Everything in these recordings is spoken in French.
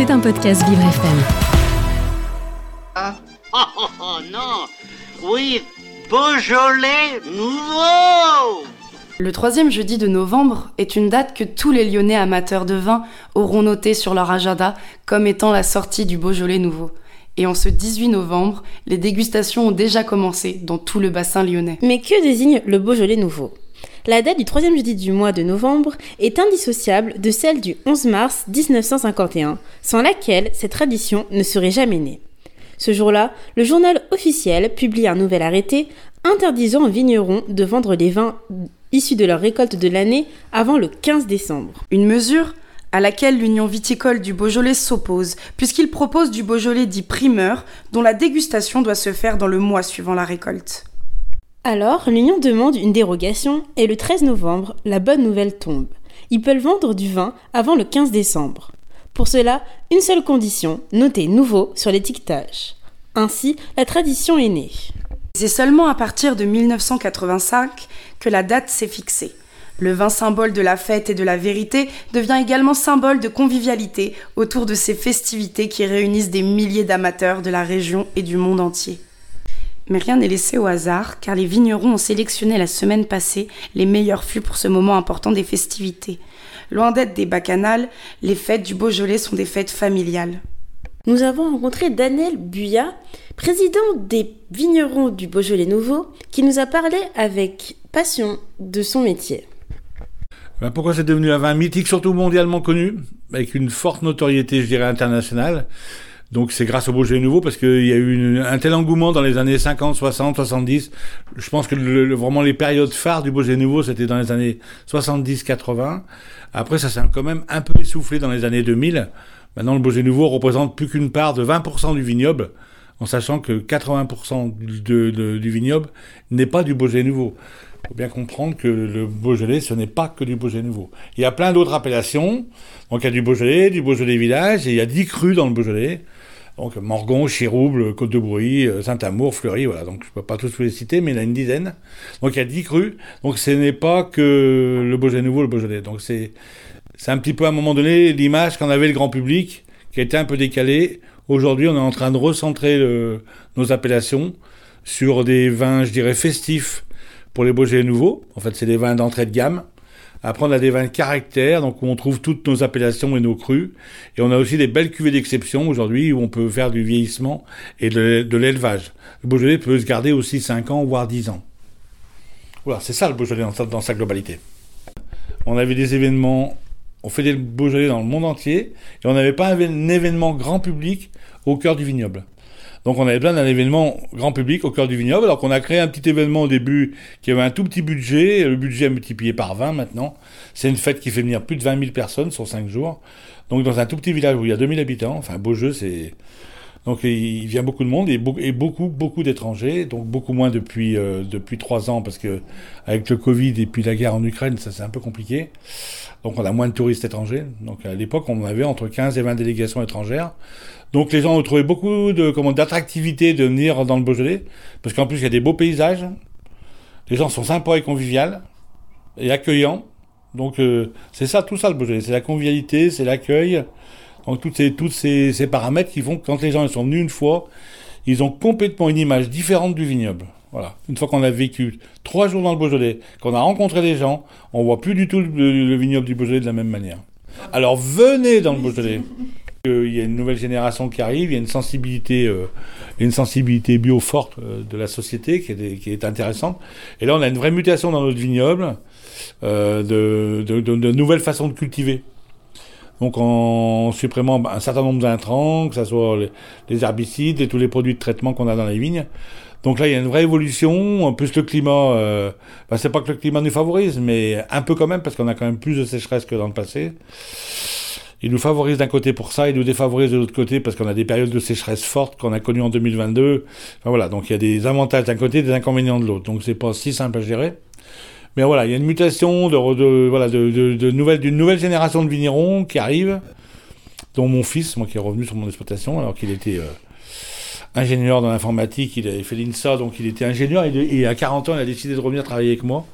C'est un podcast Vivre FM. Ah, oh, oh, oh, non Oui, Beaujolais nouveau Le troisième jeudi de novembre est une date que tous les Lyonnais amateurs de vin auront notée sur leur agenda comme étant la sortie du Beaujolais nouveau. Et en ce 18 novembre, les dégustations ont déjà commencé dans tout le bassin lyonnais. Mais que désigne le Beaujolais nouveau? La date du troisième jeudi du mois de novembre est indissociable de celle du 11 mars 1951, sans laquelle cette tradition ne serait jamais née. Ce jour-là, le journal officiel publie un nouvel arrêté interdisant aux vignerons de vendre les vins issus de leur récolte de l'année avant le 15 décembre. Une mesure à laquelle l'Union viticole du Beaujolais s'oppose, puisqu'il propose du Beaujolais dit primeur, dont la dégustation doit se faire dans le mois suivant la récolte. Alors, l'Union demande une dérogation et le 13 novembre, la bonne nouvelle tombe. Ils peuvent vendre du vin avant le 15 décembre. Pour cela, une seule condition, noter nouveau sur l'étiquetage. Ainsi, la tradition est née. C'est seulement à partir de 1985 que la date s'est fixée. Le vin symbole de la fête et de la vérité devient également symbole de convivialité autour de ces festivités qui réunissent des milliers d'amateurs de la région et du monde entier. Mais rien n'est laissé au hasard, car les vignerons ont sélectionné la semaine passée les meilleurs fûts pour ce moment important des festivités. Loin d'être des bacchanales, les fêtes du Beaujolais sont des fêtes familiales. Nous avons rencontré Daniel Buya, président des vignerons du Beaujolais Nouveau, qui nous a parlé avec passion de son métier. Ben, pourquoi c'est devenu un vin mythique, surtout mondialement connu, avec une forte notoriété, je dirais, internationale donc c'est grâce au Beaujolais nouveau parce qu'il y a eu un tel engouement dans les années 50, 60, 70. Je pense que vraiment les périodes phares du Beaujolais nouveau, c'était dans les années 70, 80. Après, ça s'est quand même un peu essoufflé dans les années 2000. Maintenant, le Beaujolais nouveau représente plus qu'une part de 20% du vignoble, en sachant que 80% du vignoble n'est pas du Beaujolais nouveau. Il faut bien comprendre que le Beaujolais, ce n'est pas que du Beaujolais nouveau. Il y a plein d'autres appellations. Donc il y a du Beaujolais, du Beaujolais village, et il y a 10 crus dans le Beaujolais. Donc Morgon, Chirouble, Côte-de-Brouilly, euh, Saint-Amour, Fleury, voilà. Donc je peux pas tous les citer, mais il y en a une dizaine. Donc il y a 10 crus. Donc ce n'est pas que le Beaujolais nouveau, le Beaujolais. Donc c'est un petit peu à un moment donné l'image qu'en avait le grand public, qui été un peu décalée. Aujourd'hui, on est en train de recentrer nos appellations sur des vins, je dirais, festifs pour les Beaujolais nouveaux. En fait, c'est des vins d'entrée de gamme. Après, on a des vins de caractère, donc où on trouve toutes nos appellations et nos crus. Et on a aussi des belles cuvées d'exception aujourd'hui où on peut faire du vieillissement et de, l'élevage. Le Beaujolais peut se garder aussi 5 ans, voire 10 ans. Voilà, c'est ça le Beaujolais dans, dans sa globalité. On avait des événements, on fait des Beaujolais dans le monde entier, et on n'avait pas un événement grand public au cœur du vignoble. Donc on avait besoin d'un événement grand public au cœur du vignoble. Alors qu'on a créé un petit événement au début qui avait un tout petit budget. Le budget est multiplié par 20 maintenant. C'est une fête qui fait venir plus de 20 000 personnes sur 5 jours. Donc dans un tout petit village où il y a 2000 habitants. Enfin, beau jeu, c'est... Donc il vient beaucoup de monde et, beaucoup, beaucoup d'étrangers, donc beaucoup moins depuis euh, depuis trois ans parce que avec le Covid et puis la guerre en Ukraine, ça c'est un peu compliqué. Donc on a moins de touristes étrangers. Donc à l'époque, on avait entre 15 et 20 délégations étrangères. Donc les gens ont trouvé beaucoup de comment d'attractivité de venir dans le Beaujolais parce qu'en plus il y a des beaux paysages. Les gens sont sympas et conviviales et accueillants. Donc euh, c'est ça, tout ça le Beaujolais, c'est la convivialité, c'est l'accueil. Donc toutes ces, paramètres qui font que quand les gens sont venus une fois, ils ont complètement une image différente du vignoble. Voilà. Une fois qu'on a vécu trois jours dans le Beaujolais, qu'on a rencontré des gens, on voit plus du tout le, vignoble du Beaujolais de la même manière. Alors venez dans le Beaujolais. Il y a une nouvelle génération qui arrive, il y a une sensibilité, euh, une sensibilité bio forte euh, de la société qui est, intéressante. Et là, on a une vraie mutation dans notre vignoble, euh, de, nouvelles façons de cultiver. Donc en supprimant un certain nombre d'intrants, que ce soit les, herbicides et tous les produits de traitement qu'on a dans les vignes. Donc là, il y a une vraie évolution. En plus, le climat, euh, bah, c'est pas que le climat nous favorise, mais un peu quand même, parce qu'on a quand même plus de sécheresse que dans le passé. Il nous favorise d'un côté pour ça, il nous défavorise de l'autre côté parce qu'on a des périodes de sécheresse fortes qu'on a connues en 2022. Enfin voilà, donc il y a des avantages d'un côté des inconvénients de l'autre. Donc c'est pas si simple à gérer. Mais voilà, il y a une mutation de, voilà, de, de, nouvelle, d'une nouvelle génération de vignerons qui arrive, dont mon fils, moi qui est revenu sur mon exploitation, alors qu'il était euh, ingénieur dans l'informatique, il avait fait l'INSA, donc il était ingénieur, et, à 40 ans, il a décidé de revenir travailler avec moi.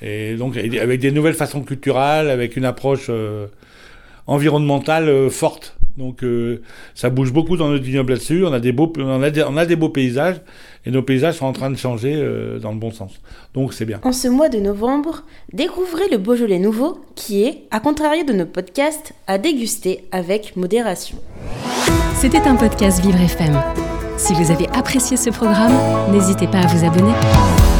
Et donc, avec des nouvelles façons culturelles, avec une approche euh, environnementale euh, forte. Donc euh, ça bouge beaucoup dans notre vignoble là-dessus. On a des beaux, on a des, on a des beaux paysages et nos paysages sont en train de changer euh, dans le bon sens. Donc c'est bien. En ce mois de novembre, découvrez le Beaujolais nouveau qui est, à contrario de nos podcasts, à déguster avec modération. C'était un podcast Vivre FM. Si vous avez apprécié ce programme, n'hésitez pas à vous abonner.